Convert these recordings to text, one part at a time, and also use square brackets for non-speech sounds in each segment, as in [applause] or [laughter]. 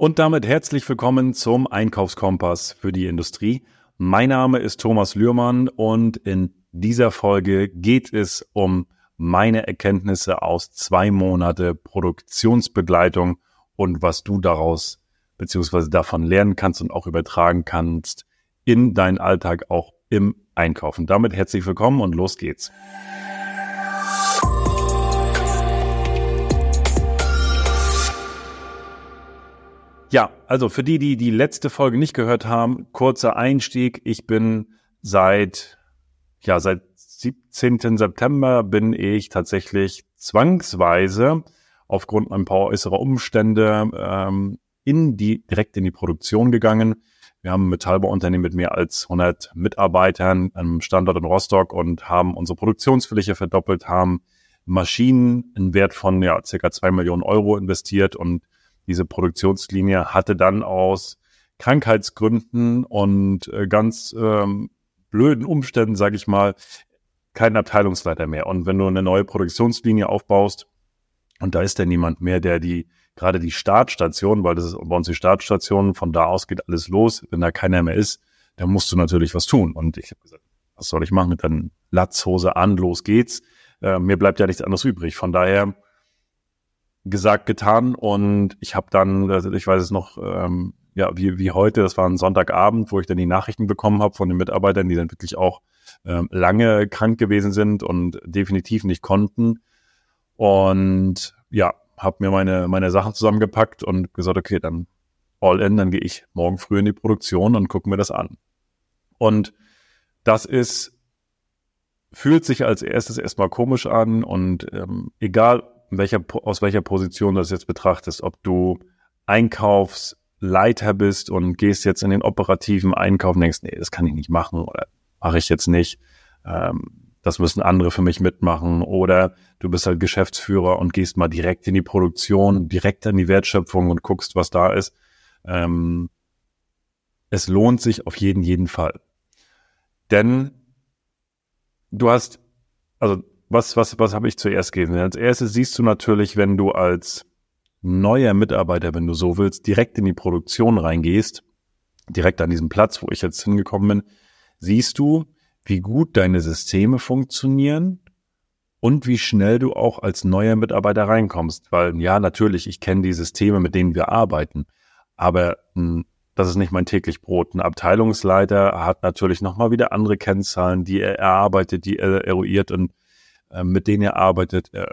Und damit herzlich willkommen zum Einkaufskompass für die Industrie. Mein Name ist Thomas Lührmann und in dieser Folge geht es um meine Erkenntnisse aus zwei Monate Produktionsbegleitung und was du daraus beziehungsweise davon lernen kannst und auch übertragen kannst in deinen Alltag auch im Einkaufen. Damit herzlich willkommen und los geht's. Ja, also für die, die die letzte Folge nicht gehört haben, kurzer Einstieg. Ich bin seit, ja, seit 17. September bin ich tatsächlich zwangsweise aufgrund ein paar äußerer Umstände ähm, in die, direkt in die Produktion gegangen. Wir haben ein Metallbauunternehmen mit mehr als 100 Mitarbeitern am Standort in Rostock und haben unsere Produktionsfläche verdoppelt, haben Maschinen in Wert von ja, circa zwei Millionen Euro investiert und diese Produktionslinie hatte dann aus Krankheitsgründen und äh, ganz ähm, blöden Umständen, sage ich mal, keinen Abteilungsleiter mehr. Und wenn du eine neue Produktionslinie aufbaust und da ist dann niemand mehr, der die gerade die Startstation, weil das ist bei uns die Startstation, von da aus geht alles los. Wenn da keiner mehr ist, dann musst du natürlich was tun. Und ich habe gesagt, was soll ich machen mit dann Latzhose an, los geht's. Äh, mir bleibt ja nichts anderes übrig. Von daher gesagt, getan und ich habe dann, also ich weiß es noch, ähm, ja, wie, wie heute, das war ein Sonntagabend, wo ich dann die Nachrichten bekommen habe von den Mitarbeitern, die dann wirklich auch ähm, lange krank gewesen sind und definitiv nicht konnten. Und ja, habe mir meine, meine Sachen zusammengepackt und gesagt, okay, dann all in, dann gehe ich morgen früh in die Produktion und gucken mir das an. Und das ist, fühlt sich als erstes erstmal komisch an und ähm, egal welcher, aus welcher Position du das jetzt betrachtest, ob du Einkaufsleiter bist und gehst jetzt in den operativen Einkauf und denkst, nee, das kann ich nicht machen oder mache ich jetzt nicht. Ähm, das müssen andere für mich mitmachen. Oder du bist halt Geschäftsführer und gehst mal direkt in die Produktion, direkt in die Wertschöpfung und guckst, was da ist. Ähm, es lohnt sich auf jeden, jeden Fall. Denn du hast, also was, was, was habe ich zuerst gesehen? Als erstes siehst du natürlich, wenn du als neuer Mitarbeiter, wenn du so willst, direkt in die Produktion reingehst, direkt an diesem Platz, wo ich jetzt hingekommen bin, siehst du, wie gut deine Systeme funktionieren und wie schnell du auch als neuer Mitarbeiter reinkommst. Weil ja, natürlich, ich kenne die Systeme, mit denen wir arbeiten, aber mh, hm, das ist nicht mein täglich Brot. Ein Abteilungsleiter hat natürlich nochmal wieder andere Kennzahlen, die er erarbeitet, die er eruiert und mit denen er arbeitet, äh,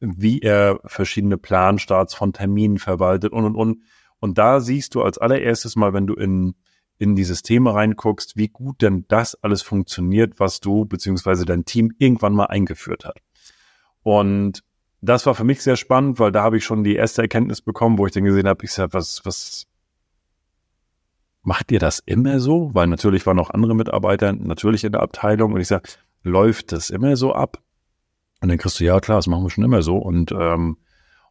wie er verschiedene Planstarts von Terminen verwaltet und und und. Und da siehst du als allererstes mal, wenn du in, in die Systeme reinguckst, wie gut denn das alles funktioniert, was du beziehungsweise dein Team irgendwann mal eingeführt hat. Und das war für mich sehr spannend, weil da habe ich schon die erste Erkenntnis bekommen, wo ich dann gesehen habe, ich sage, was, was macht ihr das immer so? Weil natürlich waren noch andere Mitarbeiter natürlich in der Abteilung und ich sage, läuft das immer so ab? Und dann kriegst du, ja klar, das machen wir schon immer so. Und, ähm,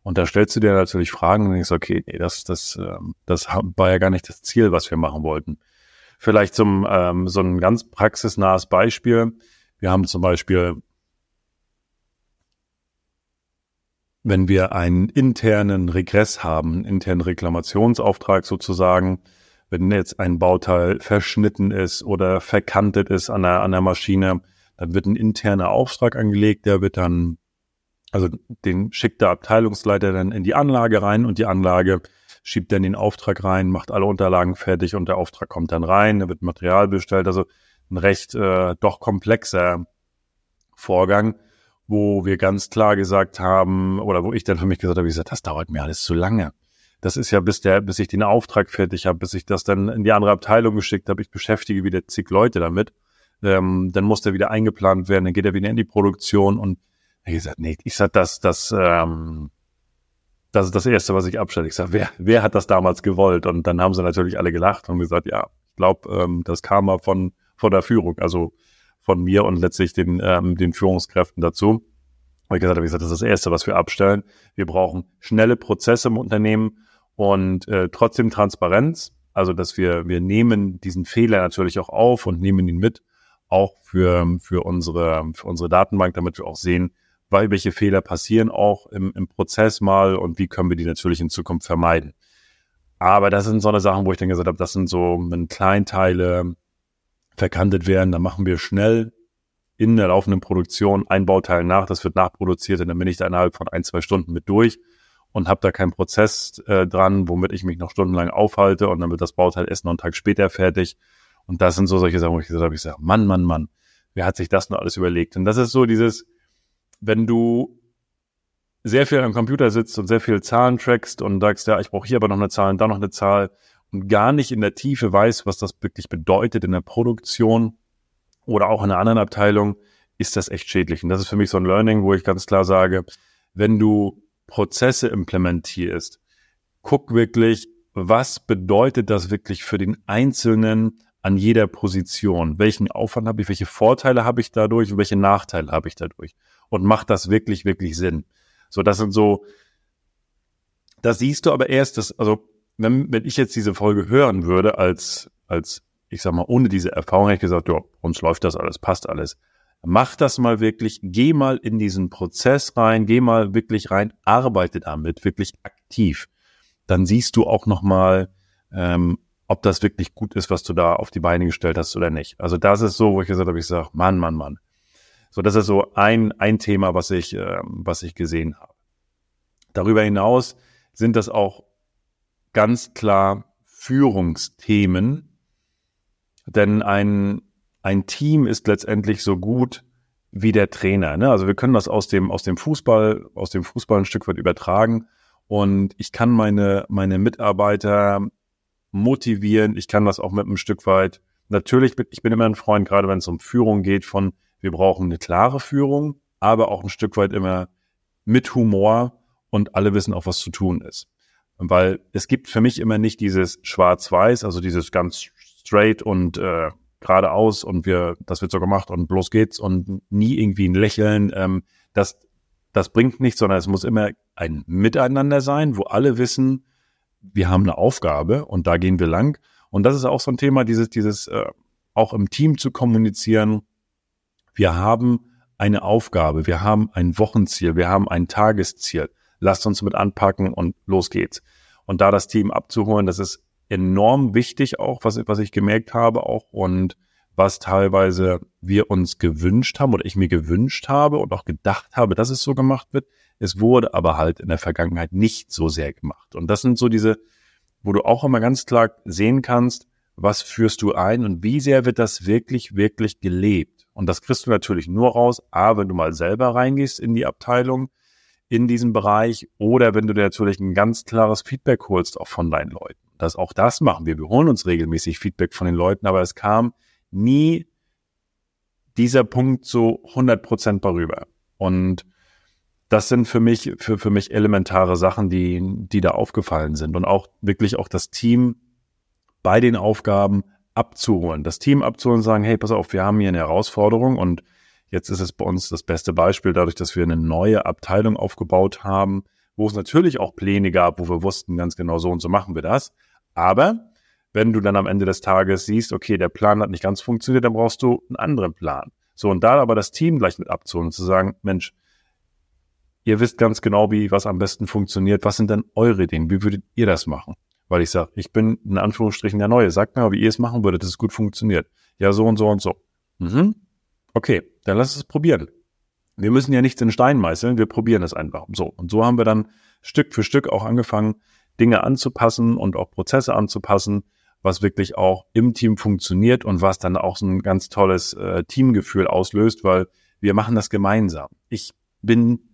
und da stellst du dir natürlich Fragen und denkst, okay, nee, das, das, ähm, das war ja gar nicht das Ziel, was wir machen wollten. Vielleicht zum ähm, so ein ganz praxisnahes Beispiel. Wir haben zum Beispiel, wenn wir einen internen Regress haben, einen internen Reklamationsauftrag sozusagen, wenn jetzt ein Bauteil verschnitten ist oder verkantet ist an der, an der Maschine, dann wird ein interner Auftrag angelegt, der wird dann, also den schickt der Abteilungsleiter dann in die Anlage rein und die Anlage schiebt dann den Auftrag rein, macht alle Unterlagen fertig und der Auftrag kommt dann rein, da wird Material bestellt, also ein recht äh, doch komplexer Vorgang, wo wir ganz klar gesagt haben, oder wo ich dann für mich gesagt habe, ich gesagt, das dauert mir alles zu lange. Das ist ja bis der, bis ich den Auftrag fertig habe, bis ich das dann in die andere Abteilung geschickt habe, ich beschäftige wieder zig Leute damit ähm, dann muss der wieder eingeplant werden, dann geht er wieder in die Produktion und ich gesagt, nee, ich sag, das, das, ähm, das ist das Erste, was ich abstelle. Ich sag, wer, wer hat das damals gewollt? Und dann haben sie natürlich alle gelacht und gesagt, ja, ich glaube, ähm, das kam mal von, von der Führung, also von mir und letztlich den, ähm, den Führungskräften dazu. Und ich gesagt habe, ich gesagt, das ist das Erste, was wir abstellen. Wir brauchen schnelle Prozesse im Unternehmen und äh, trotzdem Transparenz. Also, dass wir, wir nehmen diesen Fehler natürlich auch auf und nehmen ihn mit auch für, für, unsere, für unsere Datenbank, damit wir auch sehen, weil welche Fehler passieren auch im, im Prozess mal und wie können wir die natürlich in Zukunft vermeiden. Aber das sind so eine Sachen, wo ich dann gesagt habe, das sind so, wenn Kleinteile verkantet werden, dann machen wir schnell in der laufenden Produktion ein Bauteil nach, das wird nachproduziert und dann bin ich da innerhalb von ein, zwei Stunden mit durch und habe da keinen Prozess äh, dran, womit ich mich noch stundenlang aufhalte und dann wird das Bauteil erst noch einen Tag später fertig. Und das sind so solche Sachen, wo ich gesagt habe, ich sage, Mann, Mann, Mann, wer hat sich das nur alles überlegt? Und das ist so dieses, wenn du sehr viel am Computer sitzt und sehr viel Zahlen trackst und sagst, ja, ich brauche hier aber noch eine Zahl und da noch eine Zahl und gar nicht in der Tiefe weiß, was das wirklich bedeutet in der Produktion oder auch in einer anderen Abteilung, ist das echt schädlich. Und das ist für mich so ein Learning, wo ich ganz klar sage, wenn du Prozesse implementierst, guck wirklich, was bedeutet das wirklich für den Einzelnen an jeder Position? Welchen Aufwand habe ich? Welche Vorteile habe ich dadurch? Und welche Nachteile habe ich dadurch? Und macht das wirklich, wirklich Sinn? So, das sind so, da siehst du aber erst, dass, also, wenn, wenn ich jetzt diese Folge hören würde als, als, ich sag mal, ohne diese Erfahrung hätte ich gesagt, ja, uns läuft das alles, passt alles. Mach das mal wirklich, geh mal in diesen Prozess rein, geh mal wirklich rein, arbeite damit, wirklich aktiv. Dann siehst du auch nochmal, ähm, ob das wirklich gut ist, was du da auf die Beine gestellt hast oder nicht. Also das ist so, wo ich gesagt habe, ich sage, Mann, Mann, Mann. So, das ist so ein, ein Thema, was ich, äh, was ich gesehen habe. Darüber hinaus sind das auch ganz klar Führungsthemen, denn ein, ein Team ist letztendlich so gut wie der Trainer. Ne? Also wir können das aus dem, aus dem Fußball, aus dem Fußball ein Stück weit übertragen. Und ich kann meine, meine Mitarbeiter motivieren. Ich kann das auch mit einem Stück weit. Natürlich, ich bin immer ein Freund, gerade wenn es um Führung geht, von wir brauchen eine klare Führung, aber auch ein Stück weit immer mit Humor und alle wissen auch, was zu tun ist. Weil es gibt für mich immer nicht dieses Schwarz-Weiß, also dieses ganz straight und äh, geradeaus und wir, das wird so gemacht und bloß geht's und nie irgendwie ein Lächeln. Ähm, das, das bringt nichts, sondern es muss immer ein Miteinander sein, wo alle wissen, wir haben eine Aufgabe und da gehen wir lang. Und das ist auch so ein Thema, dieses, dieses äh, auch im Team zu kommunizieren. Wir haben eine Aufgabe, wir haben ein Wochenziel, wir haben ein Tagesziel. Lasst uns mit anpacken und los geht's. Und da das Team abzuholen, das ist enorm wichtig auch, was, was ich gemerkt habe auch und was teilweise wir uns gewünscht haben oder ich mir gewünscht habe und auch gedacht habe, dass es so gemacht wird. Es wurde aber halt in der Vergangenheit nicht so sehr gemacht. Und das sind so diese, wo du auch immer ganz klar sehen kannst, was führst du ein und wie sehr wird das wirklich, wirklich gelebt. Und das kriegst du natürlich nur raus, a, wenn du mal selber reingehst in die Abteilung, in diesem Bereich, oder wenn du dir natürlich ein ganz klares Feedback holst, auch von deinen Leuten. Das, auch das machen wir. Wir holen uns regelmäßig Feedback von den Leuten, aber es kam nie dieser Punkt so 100 Prozent darüber. Und das sind für mich, für, für mich elementare Sachen, die, die da aufgefallen sind und auch wirklich auch das Team bei den Aufgaben abzuholen. Das Team abzuholen und sagen, hey, pass auf, wir haben hier eine Herausforderung und jetzt ist es bei uns das beste Beispiel, dadurch, dass wir eine neue Abteilung aufgebaut haben, wo es natürlich auch Pläne gab, wo wir wussten ganz genau so und so machen wir das. Aber wenn du dann am Ende des Tages siehst, okay, der Plan hat nicht ganz funktioniert, dann brauchst du einen anderen Plan. So, und da aber das Team gleich mit abzuholen und zu sagen, Mensch, ihr wisst ganz genau, wie was am besten funktioniert. Was sind denn eure Ideen? Wie würdet ihr das machen? Weil ich sage, ich bin in Anführungsstrichen der Neue. Sagt mir wie ihr es machen würdet, dass es gut funktioniert. Ja, so und so und so. Mhm. Okay, dann lass es probieren. Wir müssen ja nichts in Stein meißeln, wir probieren es einfach. So. Und so haben wir dann Stück für Stück auch angefangen, Dinge anzupassen und auch Prozesse anzupassen, was wirklich auch im Team funktioniert und was dann auch so ein ganz tolles äh, Teamgefühl auslöst, weil wir machen das gemeinsam. Ich bin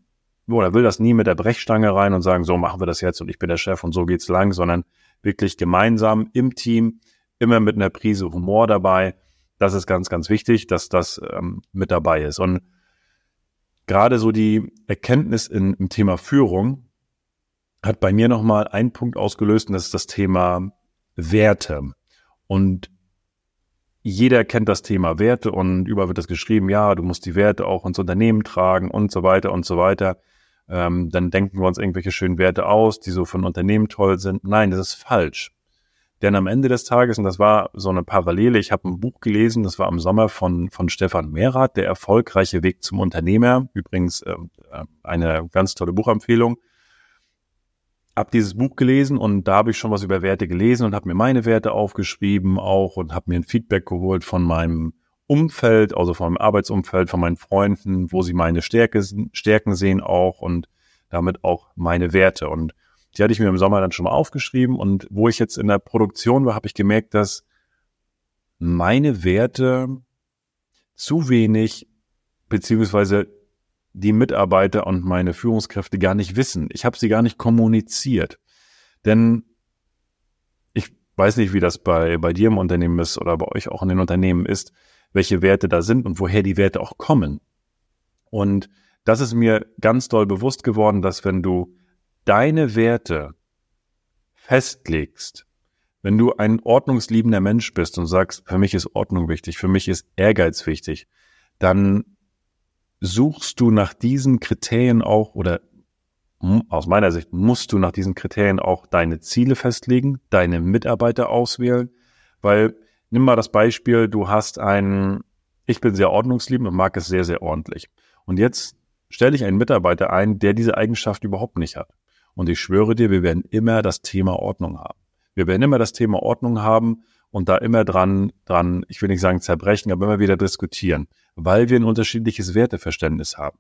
oder will das nie mit der Brechstange rein und sagen, so machen wir das jetzt und ich bin der Chef und so geht's lang, sondern wirklich gemeinsam im Team, immer mit einer Prise Humor dabei. Das ist ganz, ganz wichtig, dass das ähm, mit dabei ist. Und gerade so die Erkenntnis in, im Thema Führung hat bei mir nochmal einen Punkt ausgelöst und das ist das Thema Werte. Und jeder kennt das Thema Werte und überall wird das geschrieben, ja, du musst die Werte auch ins Unternehmen tragen und so weiter und so weiter. Ähm, dann denken wir uns irgendwelche schönen Werte aus, die so von Unternehmen toll sind. Nein, das ist falsch. Denn am Ende des Tages, und das war so eine Parallele, ich habe ein Buch gelesen, das war im Sommer von, von Stefan Mehrath, Der erfolgreiche Weg zum Unternehmer. Übrigens äh, eine ganz tolle Buchempfehlung. habe dieses Buch gelesen und da habe ich schon was über Werte gelesen und habe mir meine Werte aufgeschrieben auch und habe mir ein Feedback geholt von meinem Umfeld, also meinem Arbeitsumfeld, von meinen Freunden, wo sie meine Stärke, Stärken sehen auch und damit auch meine Werte. Und die hatte ich mir im Sommer dann schon mal aufgeschrieben und wo ich jetzt in der Produktion war, habe ich gemerkt, dass meine Werte zu wenig beziehungsweise die Mitarbeiter und meine Führungskräfte gar nicht wissen. Ich habe sie gar nicht kommuniziert. Denn ich weiß nicht, wie das bei, bei dir im Unternehmen ist oder bei euch auch in den Unternehmen ist, welche Werte da sind und woher die Werte auch kommen. Und das ist mir ganz doll bewusst geworden, dass wenn du deine Werte festlegst, wenn du ein ordnungsliebender Mensch bist und sagst, für mich ist Ordnung wichtig, für mich ist Ehrgeiz wichtig, dann suchst du nach diesen Kriterien auch oder aus meiner Sicht musst du nach diesen Kriterien auch deine Ziele festlegen, deine Mitarbeiter auswählen, weil nimm mal das Beispiel, du hast einen, ich bin sehr ordnungsliebend und mag es sehr, sehr ordentlich. Und jetzt stelle ich einen Mitarbeiter ein, der diese Eigenschaft überhaupt nicht hat. Und ich schwöre dir, wir werden immer das Thema Ordnung haben. Wir werden immer das Thema Ordnung haben und da immer dran, dran, ich will nicht sagen zerbrechen, aber immer wieder diskutieren, weil wir ein unterschiedliches Werteverständnis haben.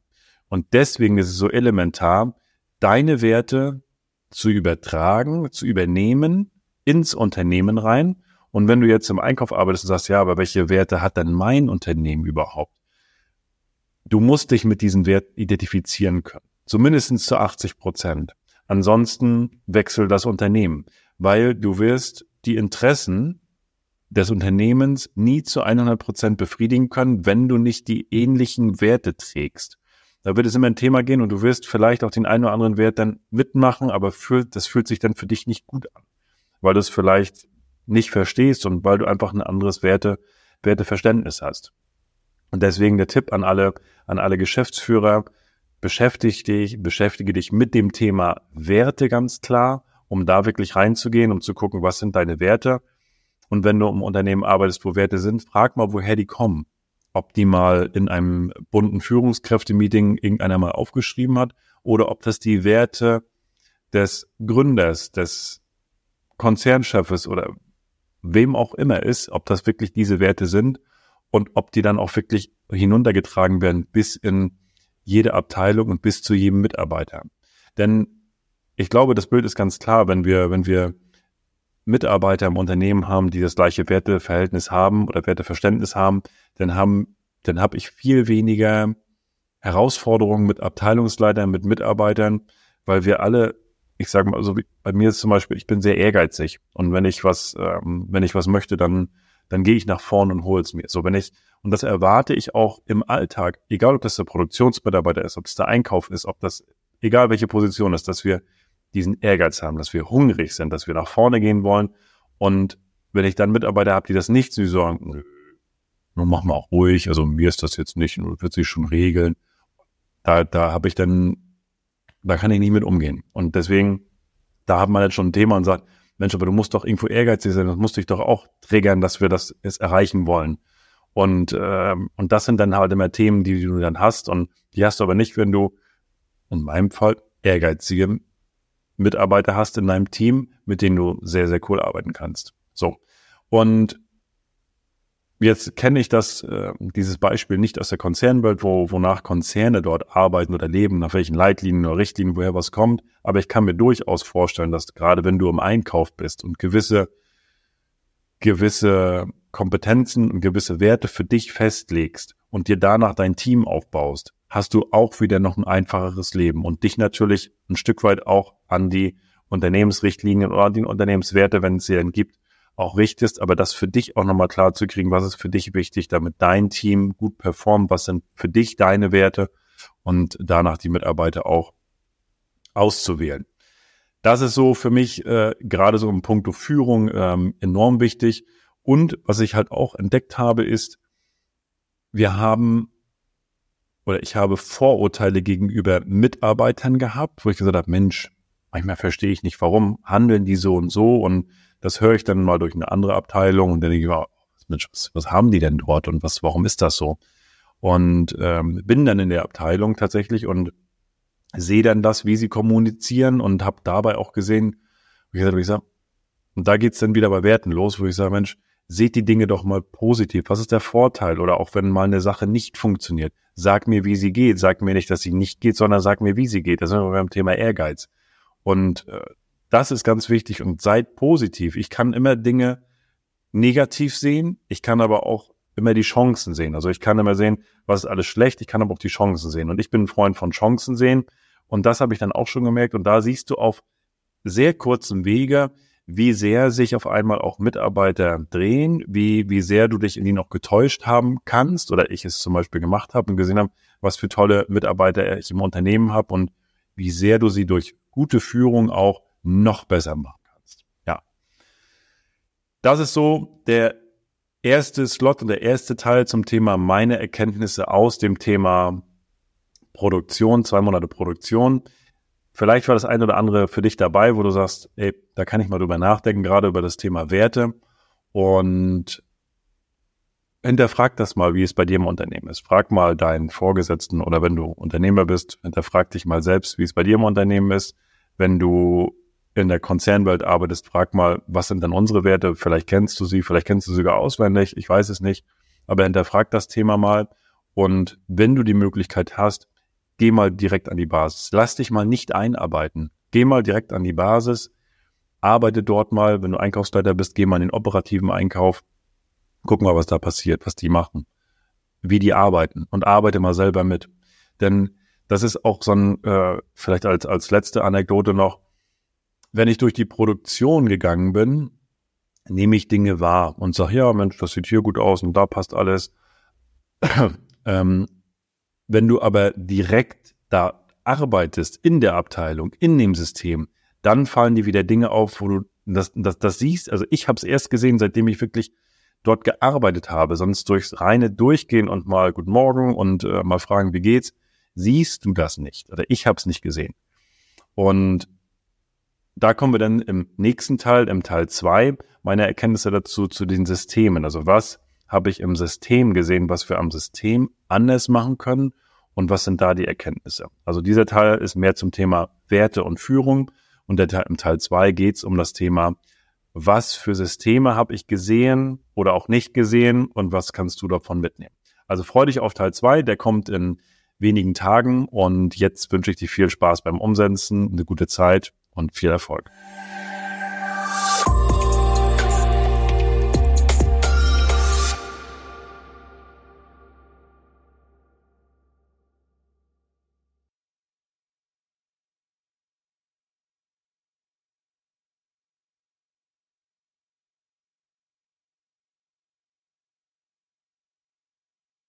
Und deswegen ist es so elementar, deine Werte zu übertragen, zu übernehmen ins Unternehmen rein. Und wenn du jetzt im Einkauf arbeitest und sagst, ja, aber welche Werte hat denn mein Unternehmen überhaupt? Du musst dich mit diesen Werten identifizieren können. Zumindest zu 80 Prozent. Ansonsten wechsel das Unternehmen, weil du wirst die Interessen des Unternehmens nie zu 100 Prozent befriedigen können, wenn du nicht die ähnlichen Werte trägst. Da wird es immer ein Thema gehen und du wirst vielleicht auch den einen oder anderen Wert dann mitmachen, aber fühlt, das fühlt sich dann für dich nicht gut an, weil du es vielleicht nicht verstehst und weil du einfach ein anderes Werte, Werteverständnis hast. Und deswegen der Tipp an alle, an alle Geschäftsführer, beschäftige dich, beschäftige dich mit dem Thema Werte ganz klar, um da wirklich reinzugehen, um zu gucken, was sind deine Werte und wenn du im Unternehmen arbeitest, wo Werte sind, frag mal, woher die kommen. Ob die mal in einem bunten Führungskräftemeeting irgendeiner mal aufgeschrieben hat oder ob das die Werte des Gründers, des Konzernchefes oder wem auch immer ist, ob das wirklich diese Werte sind und ob die dann auch wirklich hinuntergetragen werden bis in jede Abteilung und bis zu jedem Mitarbeiter. Denn ich glaube, das Bild ist ganz klar, wenn wir, wenn wir Mitarbeiter im Unternehmen haben, die das gleiche Werteverhältnis haben oder Werteverständnis haben, dann haben, dann habe ich viel weniger Herausforderungen mit Abteilungsleitern, mit Mitarbeitern, weil wir alle, ich sage mal, also bei mir ist zum Beispiel, ich bin sehr ehrgeizig und wenn ich was, ähm, wenn ich was möchte, dann dann gehe ich nach vorne und hole es mir. So, wenn ich, und das erwarte ich auch im Alltag, egal ob das der Produktionsmitarbeiter ist, ob das der Einkauf ist, ob das, egal welche Position ist, dass wir diesen Ehrgeiz haben, dass wir hungrig sind, dass wir nach vorne gehen wollen. Und wenn ich dann Mitarbeiter habe, die das nicht so sagen, nun mach mal auch ruhig, also mir ist das jetzt nicht, nur wird sich schon regeln. Da, da habe ich dann, da kann ich nicht mit umgehen. Und deswegen, da hat man jetzt schon ein Thema und sagt, Mensch, aber du musst doch irgendwo ehrgeizig sein, das musst dich doch auch triggern, dass wir das jetzt erreichen wollen. Und, ähm, und das sind dann halt immer Themen, die du dann hast. Und die hast du aber nicht, wenn du in meinem Fall ehrgeizige Mitarbeiter hast in deinem Team, mit denen du sehr, sehr cool arbeiten kannst. So. Und jetzt kenne ich das, äh, dieses Beispiel nicht aus der Konzernwelt, wo, wonach Konzerne dort arbeiten oder leben, nach welchen Leitlinien oder Richtlinien, woher was kommt. Aber ich kann mir durchaus vorstellen, dass gerade wenn du im Einkauf bist und gewisse, gewisse Kompetenzen und gewisse Werte für dich festlegst und dir danach dein Team aufbaust, hast du auch wieder noch ein einfacheres Leben und dich natürlich ein Stück weit auch an die Unternehmensrichtlinien oder an die Unternehmenswerte, wenn es sie denn gibt, auch richtest, aber das für dich auch nochmal klar zu kriegen, was ist für dich wichtig, damit dein Team gut performt, was sind für dich deine Werte und danach die Mitarbeiter auch auszuwählen. Das ist so für mich äh, gerade so im Punkto Führung ähm, enorm wichtig. Und was ich halt auch entdeckt habe, ist, wir haben oder ich habe Vorurteile gegenüber Mitarbeitern gehabt, wo ich gesagt habe, Mensch, manchmal verstehe ich nicht, warum handeln die so und so und das höre ich dann mal durch eine andere Abteilung und dann denke ich mir, Mensch, was, was haben die denn dort und was, warum ist das so? Und ähm, bin dann in der Abteilung tatsächlich und sehe dann das, wie sie kommunizieren und habe dabei auch gesehen, wie gesagt, ich sage, und da geht's dann wieder bei Werten los, wo ich sage, Mensch, seht die Dinge doch mal positiv. Was ist der Vorteil? Oder auch wenn mal eine Sache nicht funktioniert, sag mir, wie sie geht. Sag mir nicht, dass sie nicht geht, sondern sag mir, wie sie geht. Das sind wir beim Thema Ehrgeiz. Und äh, das ist ganz wichtig und seid positiv. Ich kann immer Dinge negativ sehen. Ich kann aber auch immer die Chancen sehen. Also ich kann immer sehen, was ist alles schlecht. Ich kann aber auch die Chancen sehen. Und ich bin ein Freund von Chancen sehen. Und das habe ich dann auch schon gemerkt. Und da siehst du auf sehr kurzem Wege, wie sehr sich auf einmal auch Mitarbeiter drehen, wie, wie sehr du dich in die noch getäuscht haben kannst oder ich es zum Beispiel gemacht habe und gesehen habe, was für tolle Mitarbeiter ich im Unternehmen habe und wie sehr du sie durch gute Führung auch noch besser machen kannst. Ja. Das ist so der erste Slot und der erste Teil zum Thema meine Erkenntnisse aus dem Thema Produktion, zwei Monate Produktion. Vielleicht war das eine oder andere für dich dabei, wo du sagst, ey, da kann ich mal drüber nachdenken, gerade über das Thema Werte. Und hinterfrag das mal, wie es bei dir im Unternehmen ist. Frag mal deinen Vorgesetzten oder wenn du Unternehmer bist, hinterfrag dich mal selbst, wie es bei dir im Unternehmen ist. Wenn du in der Konzernwelt arbeitest, frag mal, was sind denn unsere Werte? Vielleicht kennst du sie, vielleicht kennst du sie sogar auswendig, ich weiß es nicht. Aber hinterfrag das Thema mal. Und wenn du die Möglichkeit hast, geh mal direkt an die Basis. Lass dich mal nicht einarbeiten. Geh mal direkt an die Basis. Arbeite dort mal. Wenn du Einkaufsleiter bist, geh mal in den operativen Einkauf. Guck mal, was da passiert, was die machen, wie die arbeiten und arbeite mal selber mit. Denn das ist auch so ein, äh, vielleicht als, als letzte Anekdote noch, wenn ich durch die Produktion gegangen bin, nehme ich Dinge wahr und sage, ja, Mensch, das sieht hier gut aus und da passt alles. [clears throat] ähm, wenn du aber direkt da arbeitest in der Abteilung, in dem System, dann fallen dir wieder Dinge auf, wo du das, das, das siehst. Also ich habe es erst gesehen, seitdem ich wirklich dort gearbeitet habe. Sonst durchs reine Durchgehen und mal Guten Morgen und äh, mal fragen, wie geht's, siehst du das nicht. Oder ich habe es nicht gesehen. Und da kommen wir dann im nächsten Teil, im Teil zwei, meine Erkenntnisse dazu zu den Systemen. Also was habe ich im System gesehen, was wir am System anders machen können und was sind da die Erkenntnisse. Also dieser Teil ist mehr zum Thema Werte und Führung und der Teil, im Teil zwei geht es um das Thema, was für Systeme habe ich gesehen oder auch nicht gesehen und was kannst du davon mitnehmen. Also freu dich auf Teil zwei, der kommt in wenigen Tagen und jetzt wünsche ich dir viel Spaß beim Umsetzen, eine gute Zeit und viel Erfolg.